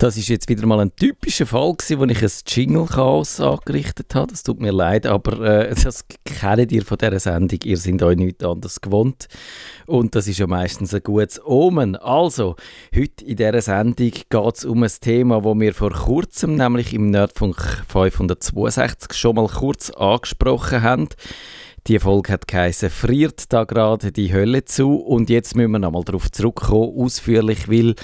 Das ist jetzt wieder mal ein typischer Fall gewesen, wo ich ein Jingle-Chaos angerichtet habe. Das tut mir leid, aber äh, das kennt ihr von dieser Sendung. Ihr seid euch nichts anderes gewohnt. Und das ist ja meistens ein gutes Omen. Also, heute in dieser Sendung geht es um ein Thema, das wir vor kurzem, nämlich im Nerdfunk 562, schon mal kurz angesprochen haben. Die Folge hat geheißen, friert da gerade die Hölle zu und jetzt müssen wir nochmal darauf zurückkommen, ausführlich, weil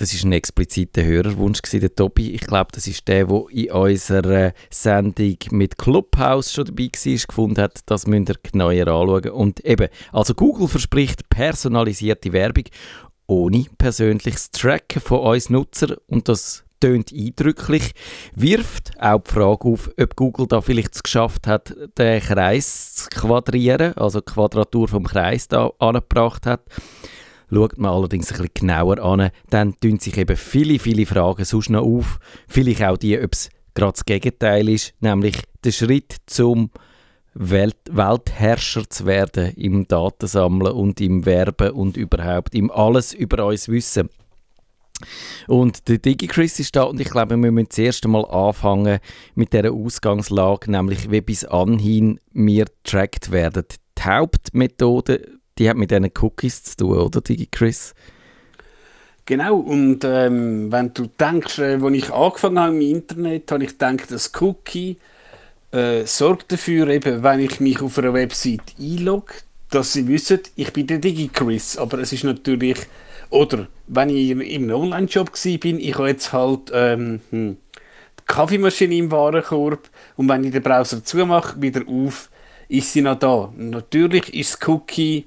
das ist ein expliziter Hörerwunsch gewesen, der Tobi. Ich glaube, das ist der, der in unserer Sendung mit Clubhouse schon dabei war, gefunden hat, das müsst ihr genauer anschauen. Und eben, also Google verspricht personalisierte Werbung ohne persönliches Tracken von uns Nutzer und das tönt eindrücklich, wirft auch die Frage auf, ob Google da vielleicht es geschafft hat, den Kreis zu quadrieren, also die Quadratur vom Kreis da angebracht hat. Schaut man allerdings ein bisschen genauer an, dann tun sich eben viele, viele Fragen sonst noch auf. Vielleicht auch die, ob es gerade das Gegenteil ist, nämlich der Schritt zum Welt Weltherrscher zu werden im Datensammeln und im Werben und überhaupt im alles über uns wissen. Und der DigiChris ist da und ich glaube, wir müssen zuerst einmal anfangen mit der Ausgangslage, nämlich wie bis anhin wir tracked werden. Die Hauptmethode die hat mit diesen Cookies zu tun, oder, DigiChris? Genau, und ähm, wenn du denkst, äh, als ich angefangen habe im Internet, habe ich gedacht, das Cookie äh, sorgt dafür, eben, wenn ich mich auf einer Website einlogge, dass sie wissen, ich bin der DigiChris, aber es ist natürlich, oder wenn ich im Online-Shop bin, ich habe jetzt halt ähm, hm, die Kaffeemaschine im Warenkorb und wenn ich den Browser zumache, wieder auf, ist sie noch da. Natürlich ist das Cookie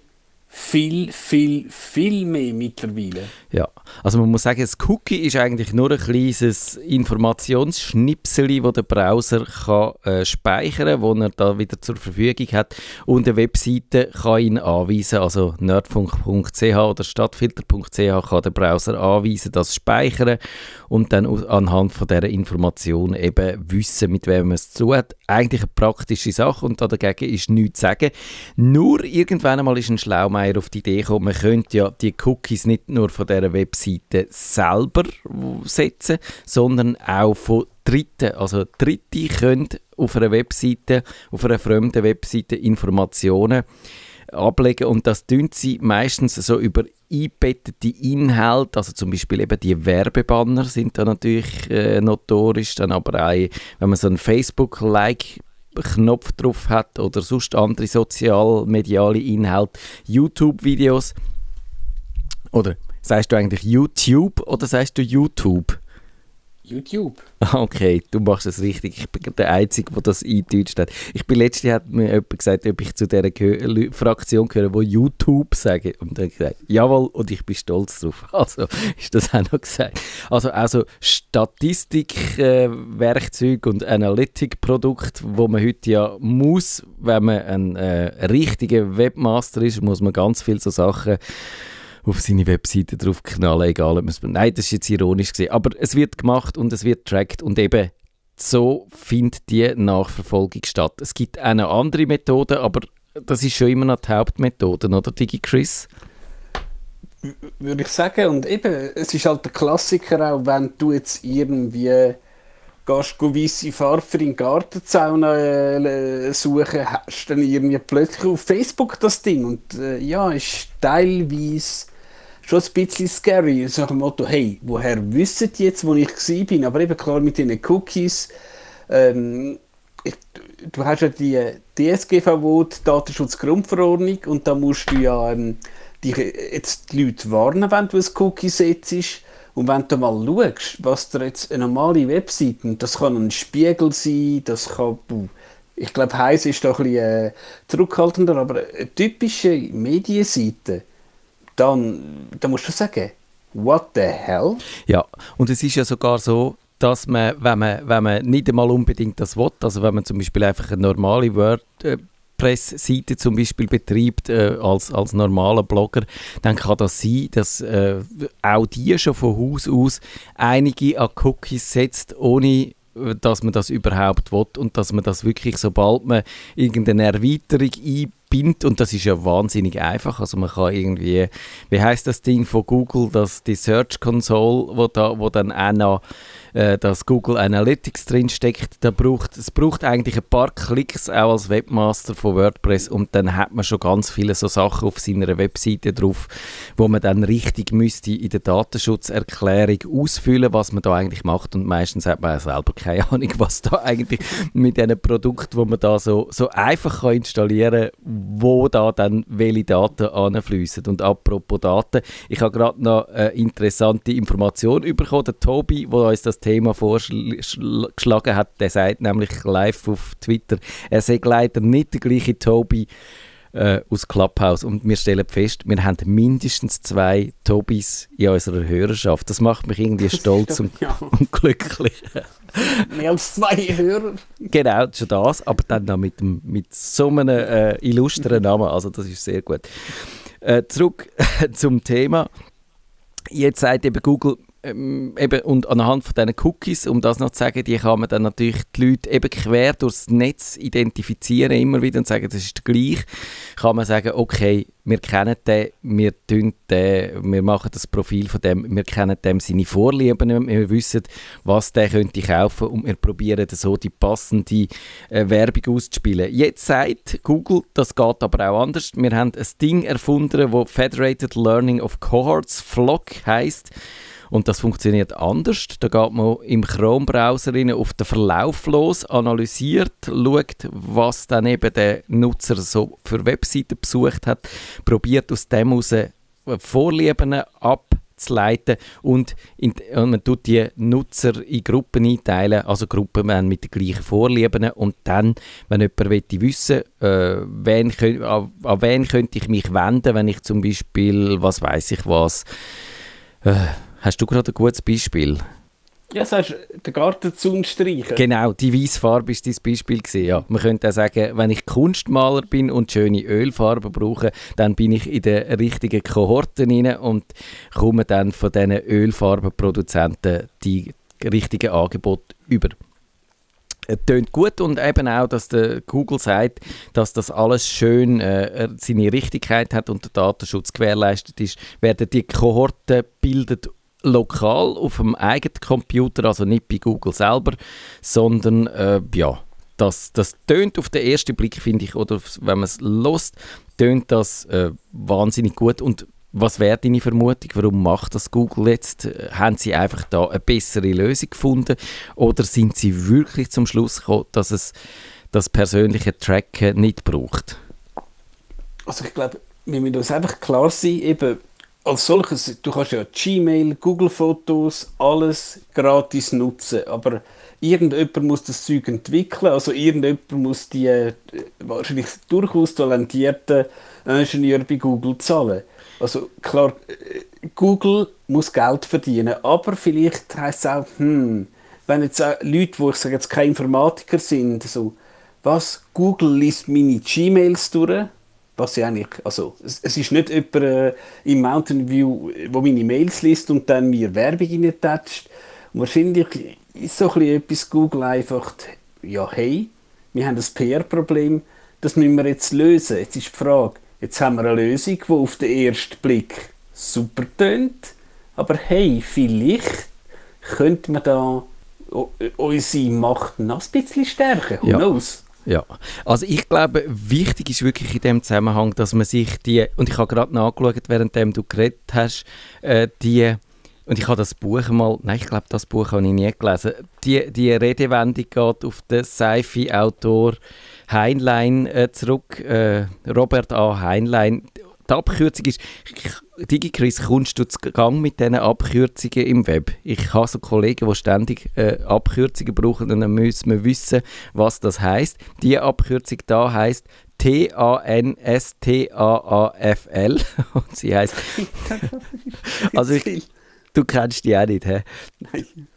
viel, viel, viel mehr mittlerweile. Ja, also man muss sagen, das Cookie ist eigentlich nur ein kleines Informationsschnipsel, das der Browser kann, äh, speichern kann, das er da wieder zur Verfügung hat und eine Webseite kann ihn anweisen, also nerdfunk.ch oder stadtfilter.ch kann der Browser anweisen, das speichern und dann anhand von dieser Information eben wissen, mit wem man es zu hat. Eigentlich eine praktische Sache und dagegen ist nichts zu sagen. Nur irgendwann einmal ist ein Schlaumeier auf die Idee gekommen, man könnte ja die Cookies nicht nur von dieser Webseite selber setzen, sondern auch von Dritten. Also Dritte können auf einer Webseite, auf einer fremden Webseite Informationen ablegen und das tun sie meistens so über einbettete Inhalte, also zum Beispiel eben die Werbebanner sind da natürlich äh, notorisch, dann aber auch, wenn man so einen Facebook-Like Knopf drauf hat oder sonst andere sozialmediale Inhalte, YouTube-Videos oder Sagst du eigentlich YouTube oder sagst du YouTube? YouTube. Okay, du machst es richtig. Ich bin der Einzige, der das eindeutscht hat. Ich bin letztens hat mir jemand gesagt, ob ich zu dieser Gehö Fraktion gehöre, die YouTube sagen. Und dann gesagt, jawohl, und ich bin stolz drauf. Also ist das auch noch gesagt. Also also Statistikwerkzeug äh, und Analytikprodukt, wo man heute ja muss, wenn man ein äh, richtiger Webmaster ist, muss man ganz viele so Sachen auf seine Webseite drauf knallen, egal ob man es... Nein, das ist jetzt ironisch gesehen. Aber es wird gemacht und es wird tracked und eben so findet die Nachverfolgung statt. Es gibt eine andere Methode, aber das ist schon immer noch die Hauptmethode, oder DigiChris? Würde ich sagen. Und eben, es ist halt der Klassiker auch, wenn du jetzt irgendwie gehst du weisse Farbe für den Gartenzaun äh, suchen, hast dann irgendwie plötzlich auf Facebook das Ding. Und äh, ja, ist teilweise schon ein bisschen scary. So nach dem Motto, hey, woher wissen die jetzt, wo ich war? Aber eben klar mit den Cookies. Ähm, ich, du hast ja die DSGVO, die Datenschutzgrundverordnung, und da musst du ja ähm, die, jetzt die Leute warnen, wenn du ein Cookie setzt. Und wenn du mal schaust, was da jetzt eine normale Webseite, das kann ein Spiegel sein, das kann, ich glaube, Heise ist da ein bisschen äh, zurückhaltender, aber eine typische Medienseite, dann, dann musst du sagen, what the hell? Ja, und es ist ja sogar so, dass man, wenn man, wenn man nicht einmal unbedingt das will, also wenn man zum Beispiel einfach eine normale Word, äh, WordPress-Seite zum Beispiel betreibt äh, als, als normaler Blogger, dann kann das sein, dass äh, auch die schon von Haus aus einige an Cookies setzt, ohne dass man das überhaupt will und dass man das wirklich, sobald man irgendeine Erweiterung einbaut, spinnt und das ist ja wahnsinnig einfach. Also man kann irgendwie, wie heißt das Ding von Google, dass die Search Console, wo, da, wo dann auch noch äh, dass Google Analytics drin steckt. Da braucht, es braucht eigentlich ein paar Klicks auch als Webmaster von WordPress und dann hat man schon ganz viele so Sachen auf seiner Webseite drauf, wo man dann richtig müsste in der Datenschutzerklärung ausfüllen, was man da eigentlich macht und meistens hat man auch selber keine Ahnung, was da eigentlich mit diesen Produkten, wo man da so, so einfach kann installieren kann, wo da dann welche Daten anfließen. Und apropos Daten, ich habe gerade noch eine interessante Information bekommen, der Tobi, der uns das Thema vorgeschlagen hat, der sagt nämlich live auf Twitter, er sei leider nicht der gleiche Tobi äh, aus Clubhouse. Und wir stellen fest, wir haben mindestens zwei Tobis in unserer Hörerschaft. Das macht mich irgendwie stolz und, ja. und, glücklich. Mehr als zwei Hörer. Genau, schon das, aber dann noch mit, dem, mit so einem äh, illustren Namen. Also das ist sehr gut. Äh, zurück zum Thema. Jetzt sagt eben Google, ähm, eben, und anhand von diesen Cookies, um das noch zu sagen, die kann man dann natürlich die Leute eben quer durchs Netz identifizieren immer wieder und sagen, das ist gleich. Kann man sagen, okay, wir kennen den, wir, den, wir machen das Profil von dem, wir kennen dem seine Vorlieben, wir wissen, was der könnte kaufen und wir probieren so die passende äh, Werbung auszuspielen. Jetzt sagt Google, das geht aber auch anders. Wir haben ein Ding erfunden, das Federated Learning of Cohorts, FLOC heißt und das funktioniert anders. Da geht man im Chrome-Browser auf den Verlauf los, analysiert, schaut, was dann eben der Nutzer so für Webseiten besucht hat, probiert aus dem heraus Vorlieben abzuleiten und, in, und man tut die Nutzer in Gruppen einteilen, also Gruppen mit den gleichen Vorlieben und dann, wenn jemand möchte wissen äh, wen, an, an wen könnte ich mich wenden, wenn ich zum Beispiel, was weiß ich was, äh, Hast du gerade ein gutes Beispiel? Ja, sagst du, den Gartenzaun streichen. Genau, die weiße Farbe war dein Beispiel. Gewesen, ja. Man könnte auch sagen, wenn ich Kunstmaler bin und schöne Ölfarben brauche, dann bin ich in der richtigen Kohorte rein und komme dann von diesen Ölfarbenproduzenten die richtigen Angebote über tönt gut und eben auch, dass der Google sagt, dass das alles schön äh, seine Richtigkeit hat und der Datenschutz gewährleistet ist, werden die Kohorten bildet lokal auf dem eigenen Computer, also nicht bei Google selber, sondern äh, ja, das, das tönt auf den ersten Blick, finde ich, oder wenn man es lost, tönt das äh, wahnsinnig gut und was wäre deine Vermutung? Warum macht das Google jetzt? Haben sie einfach da eine bessere Lösung gefunden oder sind sie wirklich zum Schluss gekommen, dass es das persönliche Tracken nicht braucht? Also ich glaube, wir müssen uns einfach klar sein, eben als solches, du kannst ja Gmail, Google Fotos, alles gratis nutzen, aber irgendjemand muss das Zeug entwickeln, also irgendjemand muss die äh, wahrscheinlich durchaus talentierten Ingenieure bei Google zahlen. Also klar, äh, Google muss Geld verdienen, aber vielleicht heisst es auch, hm, wenn jetzt auch Leute, wo ich sage jetzt keine Informatiker sind, so, was, Google liest meine Gmails durch, was ja eigentlich, also es, es ist nicht jemand äh, im Mountain View, wo meine Mails liest und dann mir Werbung reintatscht. Wahrscheinlich ist so etwas Google einfach, ja hey, wir haben ein PR-Problem, das müssen wir jetzt lösen. Jetzt ist die Frage, jetzt haben wir eine Lösung, die auf den ersten Blick super tönt, aber hey, vielleicht könnte man da unsere Macht noch ein bisschen stärken. Who ja. knows? Ja, also ich glaube, wichtig ist wirklich in dem Zusammenhang, dass man sich die, und ich habe gerade nachgeschaut, während du geredet hast, äh, die, und ich habe das Buch mal, nein, ich glaube, das Buch habe ich nie gelesen, die, die Redewendung geht auf den Sci-Fi-Autor Heinlein äh, zurück, äh, Robert A. Heinlein, die Abkürzung ist, DigiChris, kommst du zu Gang mit diesen Abkürzungen im Web? Ich habe so Kollegen, die ständig äh, Abkürzungen brauchen und dann müssen wir wissen, was das heißt. Die Abkürzung da heißt T-A-N-S-T-A-A-F-L und sie heißt also ich, Du kennst die auch nicht, hä?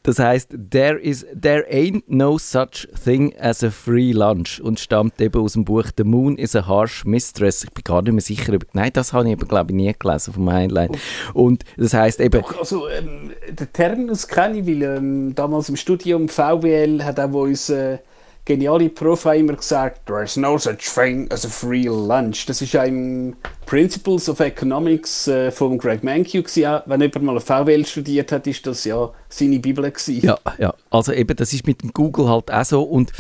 Das heißt, there, is, there ain't no such thing as a free lunch und stammt eben aus dem Buch The Moon is a Harsh Mistress. Ich bin gar nicht mehr sicher. Ob, nein, das habe ich eben, glaube ich, nie gelesen vom Heinlein. Und das heißt eben... Doch, also, ähm, den Terminus kenne ich, weil ähm, damals im Studium VWL hat auch uns... Äh, geniale Prof hat immer gesagt, there is no such thing as a free lunch. Das ist ja im Principles of Economics äh, von Greg Mankiw gewesen. Wenn jemand mal eine VWL studiert hat, ist das ja seine Bibel gewesen. Ja, ja. Also eben, das ist mit dem Google halt auch so und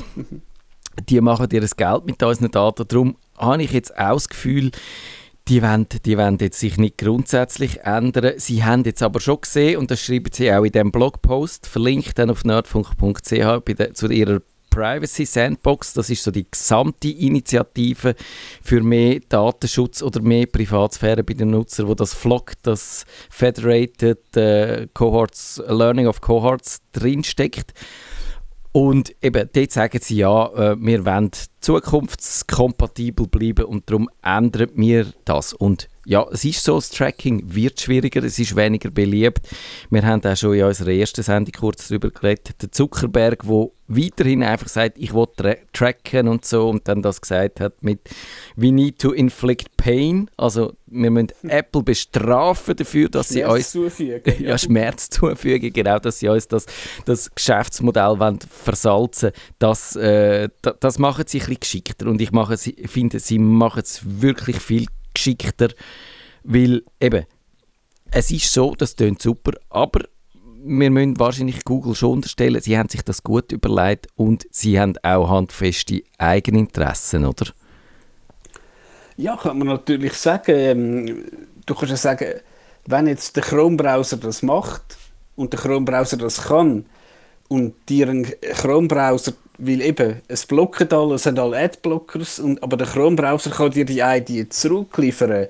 die machen das Geld mit unseren Daten. Darum habe ich jetzt auch das Gefühl, die wollen, die wollen jetzt sich nicht grundsätzlich ändern. Sie haben jetzt aber schon gesehen, und das schreiben sie auch in diesem Blogpost, verlinkt dann auf nerdfunk.ch zu ihrer Privacy Sandbox. Das ist so die gesamte Initiative für mehr Datenschutz oder mehr Privatsphäre bei den Nutzern, wo das FLOC, das Federated äh, Cohorts, Learning of Cohorts drinsteckt. Und eben dort sagen sie ja, äh, wir wollen zukunftskompatibel bleiben und darum ändern wir das. Und ja, es ist so, das Tracking wird schwieriger, es ist weniger beliebt. Wir haben auch schon in unserer ersten Sendung kurz darüber geredet, der Zuckerberg, der weiterhin einfach sagt, ich will tra tracken und so und dann das gesagt hat mit «We need to inflict pain», also wir müssen Apple bestrafen dafür, dass Schmerz sie uns... zufügen. Ja, Schmerz zufügen, genau, dass sie uns das, das Geschäftsmodell wollen versalzen das, äh, das, das machen sie ein bisschen geschickter und ich mache, finde, sie machen es wirklich viel geschickter, weil eben, es ist so, das klingt super, aber wir müssen wahrscheinlich Google schon unterstellen, sie haben sich das gut überlegt und sie haben auch handfeste Eigeninteressen, oder? Ja, kann man natürlich sagen. Ähm, du kannst ja sagen, wenn jetzt der Chrome-Browser das macht und der Chrome-Browser das kann und dir ein Chrome-Browser weil eben, es blocken alle, es sind alle Adblockers, und, aber der Chrome-Browser kann dir die ID zurückliefern.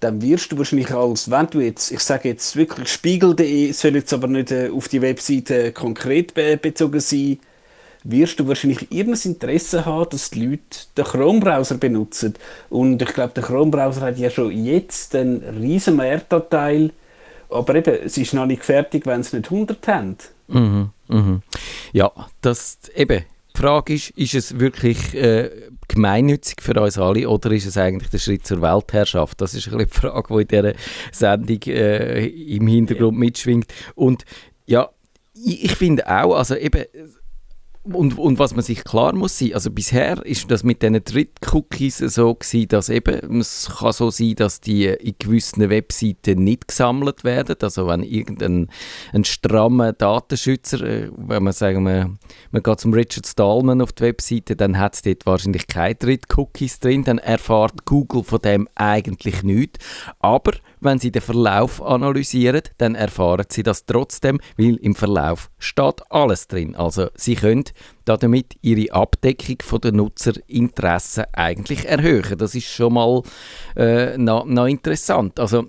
Dann wirst du wahrscheinlich als, wenn du jetzt, ich sage jetzt wirklich spiegel.de, soll jetzt aber nicht äh, auf die Webseite konkret be bezogen sein, wirst du wahrscheinlich irgendein Interesse haben, dass die Leute den Chrome-Browser benutzen. Und ich glaube, der Chrome-Browser hat ja schon jetzt einen riesen Mehrteil, aber eben, es ist noch nicht fertig, wenn es nicht 100 haben. Mhm, mhm. Ja, das eben, die Frage ist, ist es wirklich äh, gemeinnützig für uns alle oder ist es eigentlich der Schritt zur Weltherrschaft? Das ist ein bisschen die Frage, die in dieser Sendung äh, im Hintergrund mitschwingt. Und ja, ich, ich finde auch, also eben und, und was man sich klar muss sein, also bisher ist das mit diesen Dritt-Cookies so gewesen, dass eben, es kann so sein, dass die in gewissen Webseiten nicht gesammelt werden, also wenn irgendein ein strammer Datenschützer, äh, wenn man sagen, man, man geht zum Richard Stallman auf die Webseite, dann hat es dort wahrscheinlich keine Dritt-Cookies drin, dann erfahrt Google von dem eigentlich nichts, aber wenn Sie den Verlauf analysieren, dann erfahren Sie das trotzdem, weil im Verlauf steht alles drin. Also Sie können damit Ihre Abdeckung der Nutzerinteressen eigentlich erhöhen. Das ist schon mal äh, noch, noch interessant. Also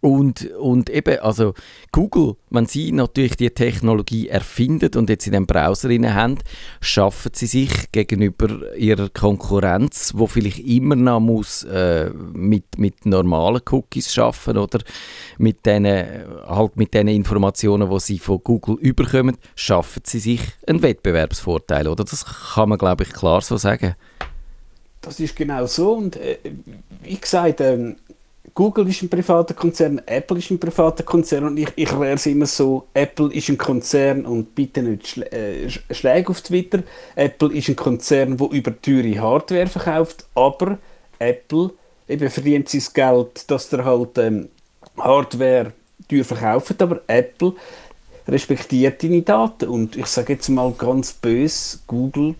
und, und eben, also Google, wenn sie natürlich die Technologie erfindet und jetzt in den Browser haben, schaffen sie sich gegenüber ihrer Konkurrenz, wo vielleicht immer noch muss, äh, mit, mit normalen Cookies schaffen oder mit den, halt mit den Informationen, die sie von Google überkommen, schaffen sie sich einen Wettbewerbsvorteil, oder? Das kann man, glaube ich, klar so sagen. Das ist genau so und äh, wie gesagt, ähm, Google ist ein privater Konzern, Apple ist ein privater Konzern und ich, ich lehre es immer so, Apple ist ein Konzern und bitte nicht Schlä äh, Schläge auf Twitter. Apple ist ein Konzern, der über teure Hardware verkauft, aber Apple eben verdient sein Geld, dass der halt ähm, Hardware teuer verkauft, aber Apple respektiert deine Daten und ich sage jetzt mal ganz böse, Google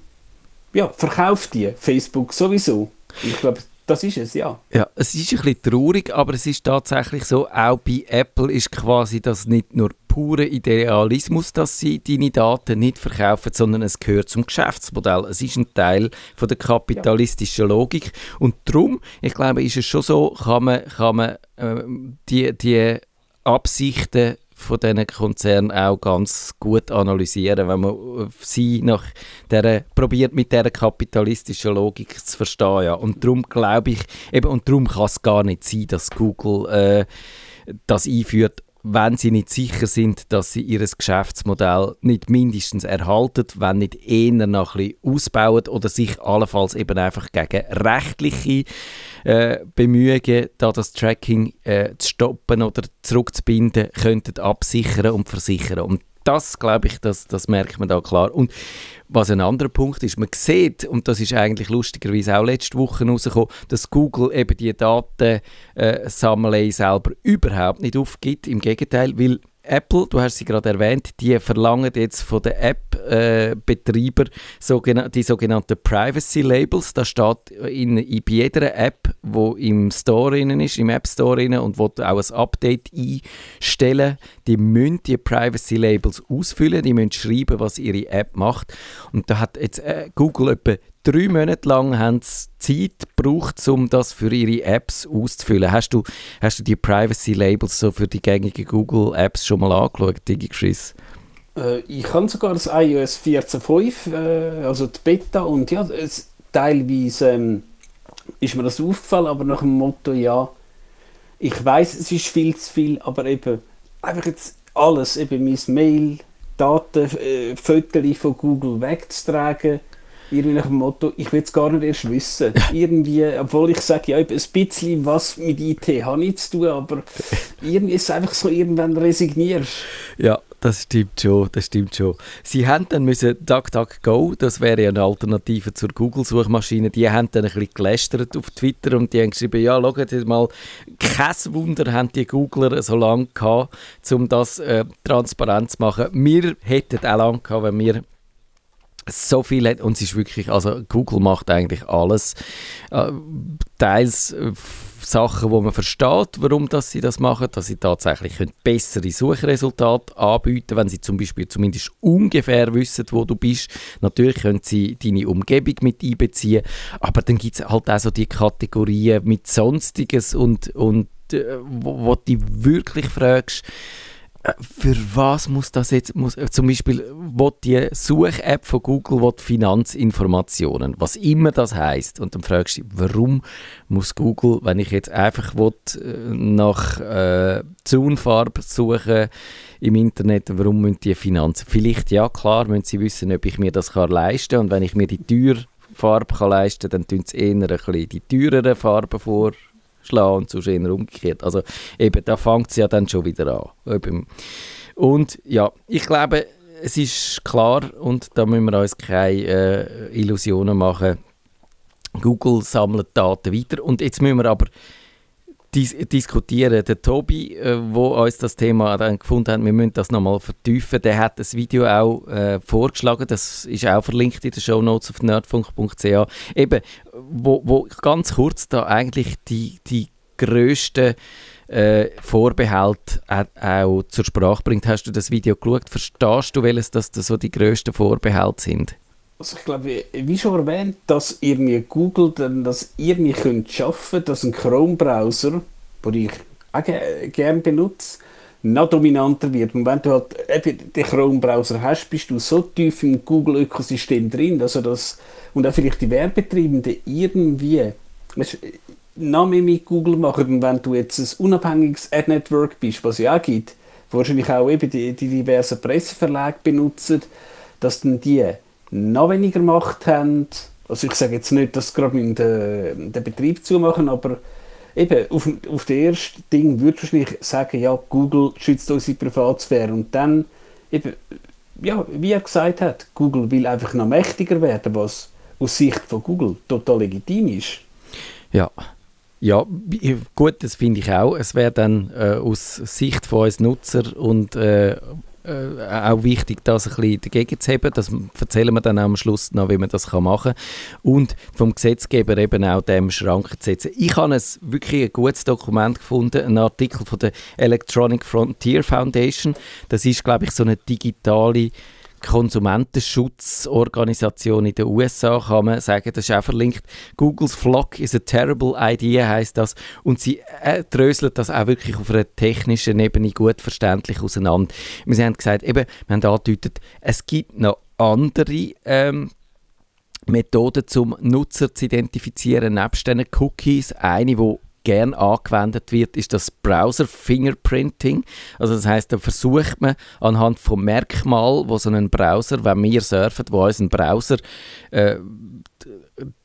ja, verkauft die, Facebook sowieso. Ich glaube, das ist es, ja. Ja, es ist ein bisschen traurig, aber es ist tatsächlich so, auch bei Apple ist quasi das nicht nur pure Idealismus, dass sie deine Daten nicht verkaufen, sondern es gehört zum Geschäftsmodell. Es ist ein Teil von der kapitalistischen ja. Logik und darum, ich glaube, ist es schon so, kann man, kann man äh, die, die Absichten von diesen Konzernen auch ganz gut analysieren, wenn man sie nach der, probiert mit dieser kapitalistischen Logik zu verstehen. Ja. Und darum glaube ich, eben, und darum kann es gar nicht sein, dass Google äh, das einführt, wenn sie nicht sicher sind, dass sie ihr Geschäftsmodell nicht mindestens erhalten, wenn nicht eher noch ein bisschen ausbauen oder sich allenfalls eben einfach gegen rechtliche äh, Bemühungen, da das Tracking äh, zu stoppen oder zurückzubinden, könnten absichern und versichern. Und das, glaube ich, das, das merkt man da klar. Und was ein anderer Punkt ist, man sieht, und das ist eigentlich lustigerweise auch letzte Woche rausgekommen, dass Google eben die Datensammlung äh, selber überhaupt nicht aufgibt. Im Gegenteil, weil Apple, du hast sie gerade erwähnt, die verlangen jetzt von den App-Betreiber äh, die sogenannten Privacy Labels. Da steht in, in jeder App, wo im Store ist, im App Store und wo du auch ein Update einstellen, die müssen die Privacy Labels ausfüllen, die müssen schreiben, was ihre App macht. Und da hat jetzt äh, Google etwa drei Monate lang Zeit gebraucht, um das für ihre Apps auszufüllen. Hast du, hast du die Privacy Labels so für die gängigen Google Apps schon mal angeschaut, DigiChris? Äh, ich habe sogar das iOS 14.5, äh, also die Beta, und ja, es, teilweise ähm, ist mir das aufgefallen, aber nach dem Motto, ja, ich weiß, es ist viel zu viel, aber eben einfach jetzt alles, eben mein Mail, Daten, äh, Fotos von Google wegzutragen, irgendwie nach dem Motto, ich will es gar nicht erst wissen. Irgendwie, obwohl ich sage, ja, ein bisschen was mit IT habe ich zu tun, aber irgendwie ist es einfach so, irgendwann resignierst. Ja, das stimmt schon, das stimmt schon. Sie haben dann müssen DuckDuckGo, das wäre ja eine Alternative zur Google-Suchmaschine, die haben dann ein bisschen gelästert auf Twitter und die haben geschrieben, ja, schaut mal, kein Wunder haben die Googler so lange gehabt, um das äh, transparent zu machen. Wir hätten auch lange gehabt, wenn wir so viel hat und es ist wirklich, also Google macht eigentlich alles, äh, teils äh, Sachen, wo man versteht, warum dass sie das machen, dass sie tatsächlich können bessere Suchresultate anbieten, wenn sie zum Beispiel zumindest ungefähr wissen, wo du bist. Natürlich können sie deine Umgebung mit einbeziehen, aber dann gibt es halt auch so die Kategorien mit Sonstiges und, und äh, wo, wo du wirklich fragst, für was muss das jetzt, muss, äh, zum Beispiel, wo die Such-App von Google will Finanzinformationen, was immer das heißt, und dann fragst du dich, warum muss Google, wenn ich jetzt einfach will, äh, nach äh, Zaunfarbe suchen im Internet, warum müssen die Finanzen? Vielleicht, ja klar, müssen sie wissen, ob ich mir das kann leisten kann, und wenn ich mir die Teuerfarbe kann leisten kann, dann tun sie eher ein bisschen die teureren Farben vor schlagen und sonst eher umgekehrt. Also eben, da fängt es ja dann schon wieder an. Und ja, ich glaube, es ist klar und da müssen wir uns keine äh, Illusionen machen. Google sammelt Daten weiter und jetzt müssen wir aber dis diskutieren. Der Tobi, äh, wo uns das Thema dann gefunden hat, wir müssen das nochmal vertiefen, der hat das Video auch äh, vorgeschlagen, das ist auch verlinkt in den Show Notes auf nerdfunk.ch, eben, wo, wo ganz kurz da eigentlich die, die grössten äh, Vorbehalt auch zur Sprache bringt. Hast du das Video geschaut? Verstehst du, welches das so die grössten Vorbehalte sind? Also ich glaube, wie schon erwähnt, dass ihr mir Google dann das irgendwie könnt schaffen, dass ein Chrome-Browser, den ich auch gerne benutze, noch dominanter wird. Und wenn du halt eben den Chrome-Browser hast, bist du so tief im Google-Ökosystem drin, also das, und auch vielleicht die Werbetreibenden irgendwie noch mehr mit Google machen. Und wenn du jetzt ein unabhängiges Ad-Network bist, was ja auch gibt, wahrscheinlich auch eben die, die diversen Presseverlage benutzen, dass dann die noch weniger Macht haben. Also ich sage jetzt nicht, dass sie gerade den, den Betrieb zumachen, aber eben auf, auf das erste Ding würde ich sagen, ja, Google schützt unsere Privatsphäre und dann eben, ja, wie er gesagt hat, Google will einfach noch mächtiger werden, was aus Sicht von Google total legitim ist. Ja, ja, gut, das finde ich auch. Es wäre dann äh, aus Sicht von uns Nutzer und äh, äh, auch wichtig, das ein bisschen dagegen zu haben. Das erzählen wir dann am Schluss noch, wie man das machen kann. Und vom Gesetzgeber eben auch dem Schranken zu setzen. Ich habe es wirklich ein gutes Dokument gefunden, einen Artikel von der Electronic Frontier Foundation. Das ist, glaube ich, so eine digitale Konsumentenschutzorganisation in den USA, kann man sagen, das ist auch verlinkt. Googles Flock is a terrible idea, heißt das. Und sie äh, dröseln das auch wirklich auf einer technischen Ebene gut verständlich auseinander. Wir haben gesagt, eben, wir haben angedeutet, es gibt noch andere ähm, Methoden, zum Nutzer zu identifizieren, nebst diesen Cookies. Eine, die gern angewendet wird, ist das Browser Fingerprinting. Also das heißt, da versucht man anhand vom Merkmal, wo so ein Browser, wenn wir surfen, wo uns ein Browser äh,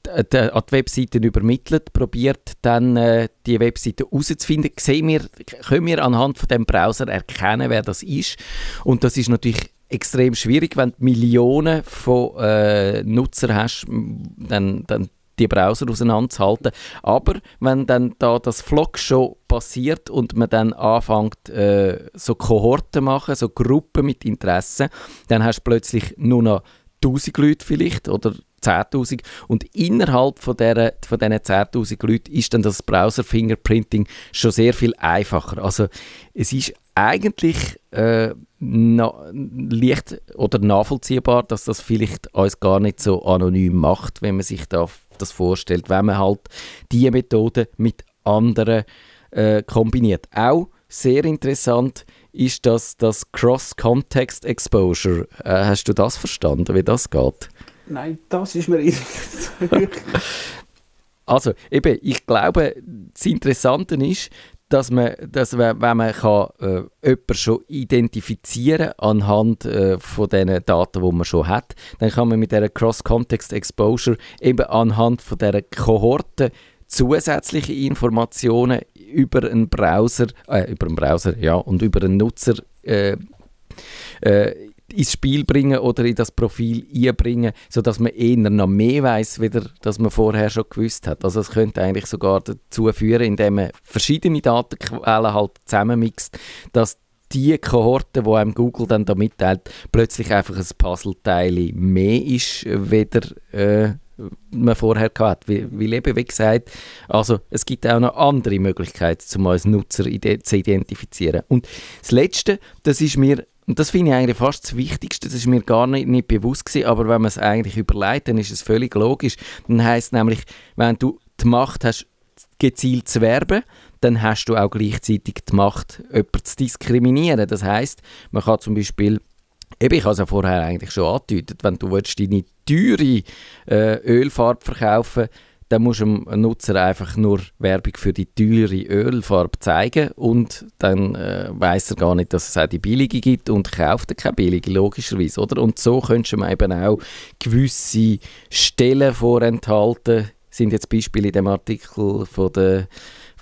an die Webseiten übermittelt, probiert dann äh, die Webseite herauszufinden, wir, können wir anhand von dem Browser erkennen, wer das ist. Und das ist natürlich extrem schwierig, wenn du Millionen von äh, Nutzern hast, dann, dann die Browser auseinanderzuhalten. Aber wenn dann da das Vlog schon passiert und man dann anfängt, äh, so Kohorten machen, so Gruppen mit Interessen, dann hast du plötzlich nur noch 1000 Leute vielleicht oder 10.000 und innerhalb von, der, von diesen 10.000 Leuten ist dann das Browser-Fingerprinting schon sehr viel einfacher. Also es ist eigentlich äh, leicht oder nachvollziehbar, dass das vielleicht uns gar nicht so anonym macht, wenn man sich da das vorstellt, wenn man halt diese Methode mit anderen äh, kombiniert. Auch sehr interessant ist das, das Cross-Context Exposure. Äh, hast du das verstanden, wie das geht? Nein, das ist mir Also, eben, ich glaube, das Interessante ist, dass man, dass wenn man kann, äh, jemanden schon identifizieren anhand äh, von den Daten, die man schon hat, dann kann man mit der Cross-Context Exposure eben anhand von der Kohorte zusätzliche Informationen über einen Browser, äh, über einen Browser, ja, und über einen Nutzer äh, äh, ins Spiel bringen oder in das Profil einbringen, sodass man eher noch mehr weiß, wieder, dass man vorher schon gewusst hat. Also es könnte eigentlich sogar dazu führen, indem man verschiedene Datenquellen halt zusammenmixt, dass die Kohorte, die einem Google dann da mitteilt, plötzlich einfach ein Puzzleteil mehr ist, weder äh, man vorher hatte. Weil, weil eben, wie gesagt, also es gibt auch noch andere Möglichkeiten, um als Nutzer zu identifizieren. Und das Letzte, das ist mir und das finde ich eigentlich fast das Wichtigste, das ist mir gar nicht, nicht bewusst gewesen, aber wenn man es eigentlich überlegt, dann ist es völlig logisch. Dann heißt nämlich, wenn du die Macht hast, gezielt zu werben, dann hast du auch gleichzeitig die Macht, jemanden zu diskriminieren. Das heißt, man kann zum Beispiel Eben, ich habe es ja vorher eigentlich schon angedeutet, wenn du willst, deine teure äh, Ölfarbe verkaufen dann musst du dem Nutzer einfach nur Werbung für die teure Ölfarbe zeigen und dann äh, weiß er gar nicht, dass es auch die billige gibt und kauft er keine billige, logischerweise, oder? Und so könntest du eben auch gewisse Stellen vorenthalten, sind jetzt Beispiele in dem Artikel von der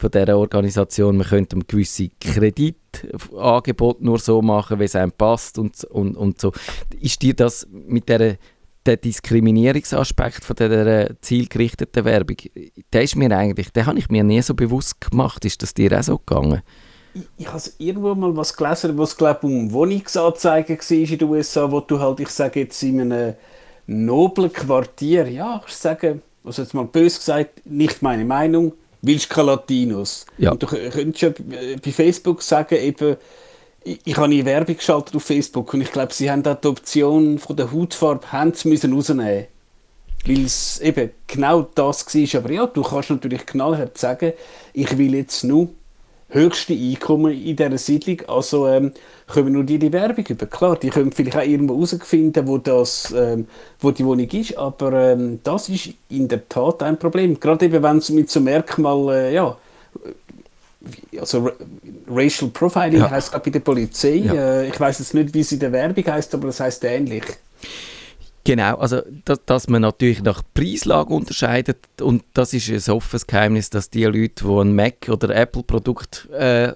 von dieser Organisation, man könnte einem gewisse Kreditangebote nur so machen, wie es einem passt und, und, und so. Ist dir das mit dieser der Diskriminierungsaspekt von dieser zielgerichteten Werbung, der ist mir eigentlich, den habe ich mir nie so bewusst gemacht. Ist das dir auch so gegangen? Ich, ich habe irgendwo mal was gelesen, was glaube um Wohnungsanzeigen war in den USA, wo du halt, ich sage jetzt in einem noblen Quartier, ja, ich sage, also jetzt mal bös gesagt, nicht meine Meinung, willst keine Latinos. Ja. Und du könntest ja bei Facebook sagen, eben, ich, ich habe eine Werbung geschaltet auf Facebook und ich glaube, sie haben da die Option von der Hautfarbe haben müssen rausnehmen weil es eben genau das war. Aber ja, du kannst natürlich knallhart sagen, ich will jetzt nur höchste Einkommen in dieser Siedlung, also ähm, können nur die die Werbung über. Klar, die können vielleicht auch irgendwo herausfinden, wo, ähm, wo die Wohnung ist, aber ähm, das ist in der Tat ein Problem. Gerade eben, wenn es mit so Merkmal, äh, ja, also Racial Profiling ja. heißt gerade bei der Polizei. Ja. Äh, ich weiß jetzt nicht, wie es in der Werbung heißt, aber das heißt ähnlich. Genau, also dass, dass, man natürlich nach Preislage unterscheidet und das ist ein offenes Geheimnis, dass die Leute, die ein Mac oder Apple-Produkt äh,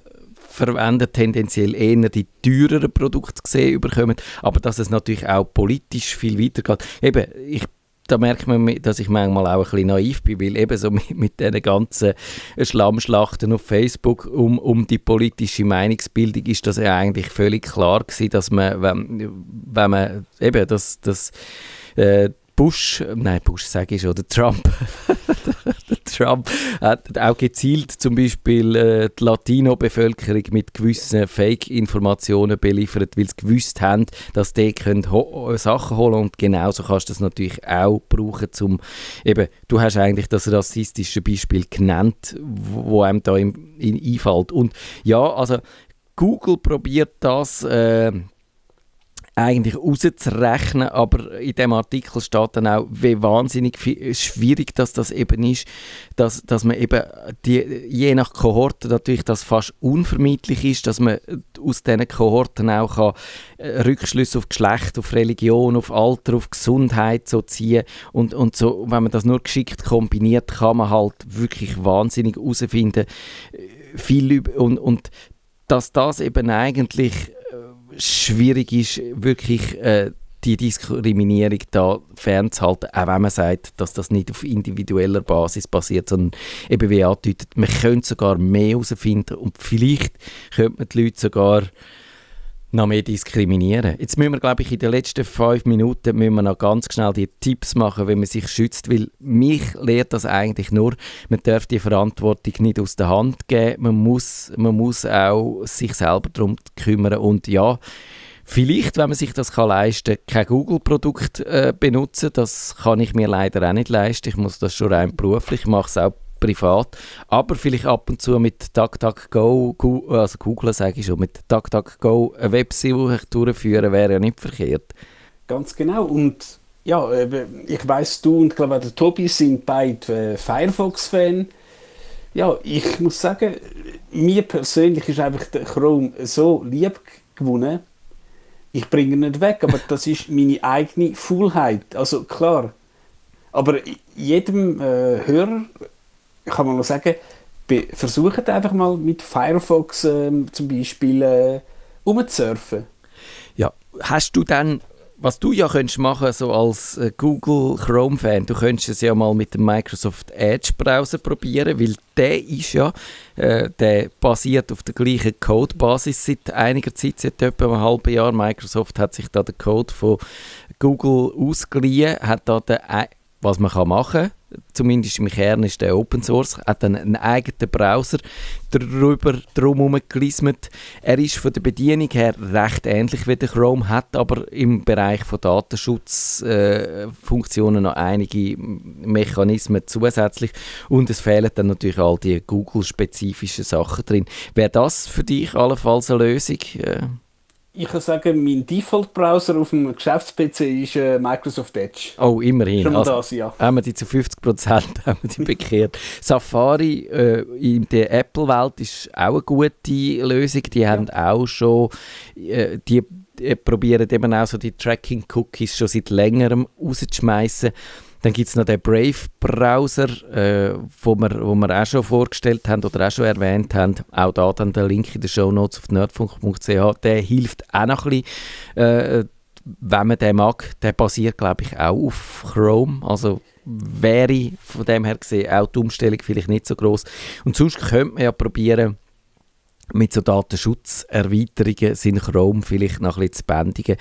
verwenden, tendenziell eher die teureren Produkte gesehen bekommen, aber dass es natürlich auch politisch viel weitergeht. Eben, ich da merkt man, dass ich manchmal auch ein bisschen naiv bin, weil eben so mit, mit diesen ganzen Schlammschlachten auf Facebook um, um die politische Meinungsbildung ist das ja eigentlich völlig klar gewesen, dass man, wenn, wenn man eben das, das äh, Bush, nein, Bush sage ich schon, der Trump, der Trump hat auch gezielt zum Beispiel äh, die Latino-Bevölkerung mit gewissen Fake-Informationen beliefert, weil sie gewusst haben, dass die können ho Sachen holen und genauso kannst du das natürlich auch brauchen, zum eben, du hast eigentlich das rassistische Beispiel genannt, wo einem da im, in, einfällt. Und ja, also Google probiert das äh, eigentlich rauszurechnen, aber in dem Artikel steht dann auch, wie wahnsinnig schwierig das, das eben ist, dass, dass man eben die, je nach Kohorte natürlich das fast unvermeidlich ist, dass man aus diesen Kohorten auch äh, Rückschlüsse auf Geschlecht, auf Religion, auf Alter, auf Gesundheit so ziehen. Und, und so, wenn man das nur geschickt kombiniert, kann man halt wirklich wahnsinnig herausfinden, äh, viel und, und dass das eben eigentlich schwierig ist, wirklich äh, die Diskriminierung da fernzuhalten, auch wenn man sagt, dass das nicht auf individueller Basis passiert, sondern eben wie angedeutet, man könnte sogar mehr herausfinden und vielleicht könnte man die Leute sogar noch mehr diskriminieren. Jetzt müssen wir, glaube ich, in den letzten fünf Minuten müssen wir noch ganz schnell die Tipps machen, wie man sich schützt, weil mich lehrt das eigentlich nur, man darf die Verantwortung nicht aus der Hand geben, man muss, man muss auch sich selber darum kümmern und ja, Vielleicht, wenn man sich das kann leisten kann, kein Google-Produkt äh, benutzen. Das kann ich mir leider auch nicht leisten. Ich muss das schon rein beruflich. Ich mache es auch privat. Aber vielleicht ab und zu mit DuckDuckGo, also Google sage ich schon, mit DuckDuckGo eine Websuche durchführen, wäre ja nicht verkehrt. Ganz genau. Und ja, ich weiß, du und glaube der Tobi sind beide äh, Firefox-Fan. Ja, ich muss sagen, mir persönlich ist einfach der Chrome so lieb gewonnen. Ich bringe ihn nicht weg, aber das ist meine eigene Fullheit. Also klar. Aber jedem äh, Hörer kann man mal sagen, versucht einfach mal mit Firefox äh, zum Beispiel äh, umzusurfen. Ja, hast du dann, was du ja könntest machen so als äh, Google Chrome Fan, du könntest es ja mal mit dem Microsoft Edge Browser probieren, weil der ist ja, äh, der basiert auf der gleichen Codebasis seit einiger Zeit, seit etwa einem halben Jahr. Microsoft hat sich da den Code von Google ausgeliehen, hat da den, was man kann machen kann zumindest im Kern ist der Open Source, hat dann einen eigenen Browser darüber drumherum gelismet. Er ist von der Bedienung her recht ähnlich wie der Chrome, hat aber im Bereich von Datenschutzfunktionen äh, noch einige Mechanismen zusätzlich und es fehlen dann natürlich all die Google-spezifischen Sachen drin. Wäre das für dich allenfalls eine Lösung? Äh? Ich kann sagen, mein Default-Browser auf dem Geschäfts-PC ist äh, Microsoft Edge. Oh, immerhin. Schon also, das, ja. Haben wir die zu 50% haben wir die bekehrt. Safari äh, in der Apple-Welt ist auch eine gute Lösung. Die ja. haben auch schon, äh, die äh, probieren eben auch so die Tracking-Cookies schon seit längerem rauszuschmeißen. Dann gibt es noch den Brave-Browser, äh, wo, wir, wo wir auch schon vorgestellt haben oder auch schon erwähnt haben. Auch da dann der Link in den Show Notes auf nerdfunk.ch. Der hilft auch noch ein bisschen, äh, wenn man den mag. Der basiert, glaube ich, auch auf Chrome. Also wäre von dem her gesehen auch die Umstellung vielleicht nicht so groß. Und sonst könnte man ja probieren, mit so Datenschutzerweiterungen sind Chrome vielleicht noch ein bisschen zu bändigen.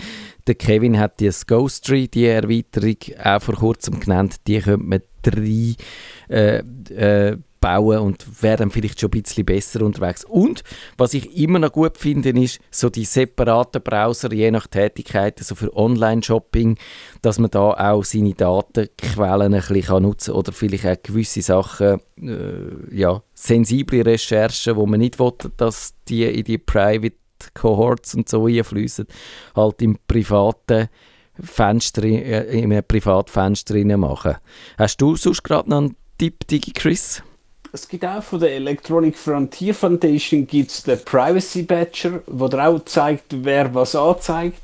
Der Kevin hat die Ghostry, die Erweiterung, auch vor kurzem genannt. Die könnte man drei äh, äh, bauen und wäre dann vielleicht schon ein bisschen besser unterwegs. Und was ich immer noch gut finde, ist so die separaten Browser, je nach Tätigkeit, also für Online-Shopping, dass man da auch seine Datenquellen ein bisschen nutzen kann oder vielleicht auch gewisse Sachen, äh, ja, sensible Recherchen, wo man nicht will, dass die in die Private Cohorts und so einfließen, halt im privaten Fenster, äh, in einem Privatfenster machen. Hast du sonst gerade noch einen Tipp, Digi Chris? Es gibt auch von der Electronic Frontier Foundation gibt's den Privacy Badger, wo der auch zeigt, wer was anzeigt.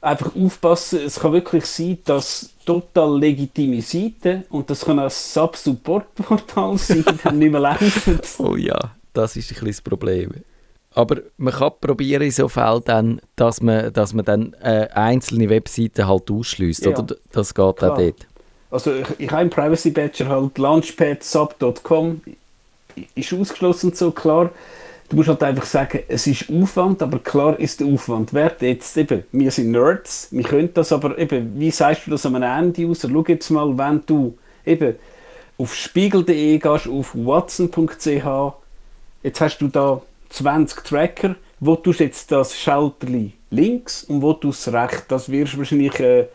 Einfach aufpassen, es kann wirklich sein, dass total legitime Seiten und das kann ein Sub-Support-Portal sein, die nicht mehr laufen. Oh ja, das ist ein bisschen das Problem. Aber man kann probieren in so Fällen dann, dass man, dass man dann äh, einzelne Webseiten halt ausschließt, ja. oder? Das geht Klar. auch dort. Also ich, ich habe im Privacy Badger halt launchpadsub.com ist ausgeschlossen so klar. Du musst halt einfach sagen, es ist Aufwand, aber klar ist der Aufwand wert. Jetzt eben, wir sind Nerds, wir können das, aber eben, wie sagst du das am Ende-User? Schau jetzt mal, wenn du eben auf spiegel.de gehst, auf watson.ch, jetzt hast du da 20 Tracker, wo du jetzt das Schalterli links und wo du es rechts. Das wirst wahrscheinlich äh,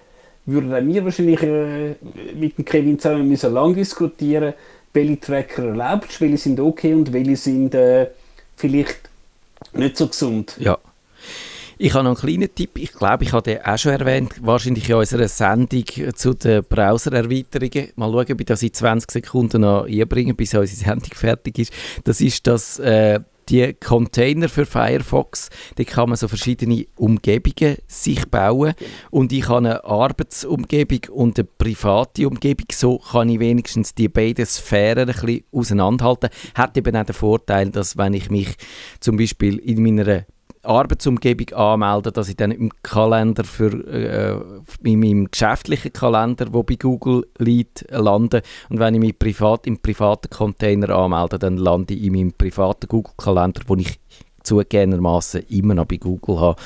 würden wir wahrscheinlich äh, mit dem Kevin zusammen müssen lang diskutieren, welche Tracker erlaubt, welche sind okay und welche sind äh, vielleicht nicht so gesund. Ja. Ich habe noch einen kleinen Tipp. Ich glaube, ich habe den auch schon erwähnt. Wahrscheinlich in unserer Sendung zu den Browser-Erweiterungen. Mal schauen, ob ich das in 20 Sekunden noch einbringe, bis unsere Sendung fertig ist. Das ist das äh, die Container für Firefox, da kann man so verschiedene Umgebungen sich bauen und ich habe eine Arbeitsumgebung und eine private Umgebung, so kann ich wenigstens die beiden Sphären ein bisschen auseinanderhalten. Hat eben auch den Vorteil, dass wenn ich mich zum Beispiel in meiner Arbeitsumgebung anmelden, dass ich dann im Kalender für äh, in meinem geschäftlichen Kalender, wo bei Google liegt, lande und wenn ich mich privat im privaten Container anmelde, dann lande ich in meinem privaten Google Kalender, wo ich zugegebenermaßen immer noch bei Google habe.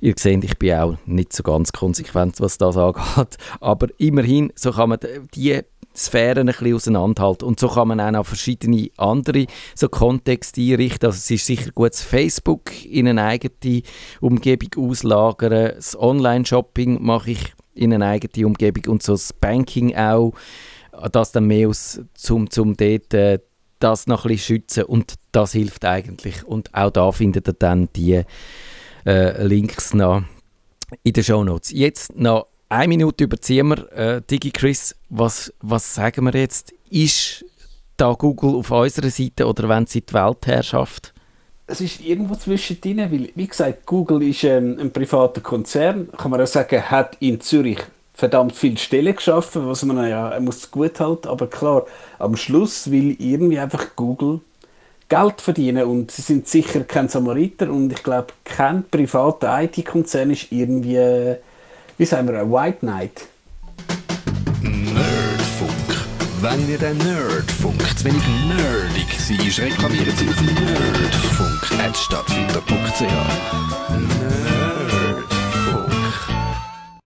Ihr seht, ich bin auch nicht so ganz konsequent, was das angeht, aber immerhin, so kann man die Sphären ein bisschen auseinanderhalten. Und so kann man auch noch verschiedene andere so Kontexte einrichten. Also es ist sicher gut, das Facebook in eine eigene Umgebung auslagern. Das Online-Shopping mache ich in eine eigene Umgebung und so das Banking auch. Das dann mehr aus, zum, zum dort, äh, das noch ein bisschen schützen und das hilft eigentlich. Und auch da findet ihr dann die äh, Links noch in den Show Notes. Jetzt noch eine Minute überziehen wir. Äh, Digi Chris, was, was sagen wir jetzt? Ist da Google auf unserer Seite oder wenn sie die Weltherrschaft? Es ist irgendwo zwischendrin, weil, wie gesagt, Google ist ähm, ein privater Konzern, kann man auch sagen, hat in Zürich verdammt viele Stellen geschaffen, was man ja muss gut halten, aber klar, am Schluss will irgendwie einfach Google Geld verdienen und sie sind sicher kein Samariter und ich glaube, kein privater IT-Konzern ist irgendwie wie sagen wir, ein White Knight. Nerdfunk. Wenn ihr den Nerdfunk zu wenig nerdig seid, reklamiert sie auf nerdfunk.stadtfinder.ch.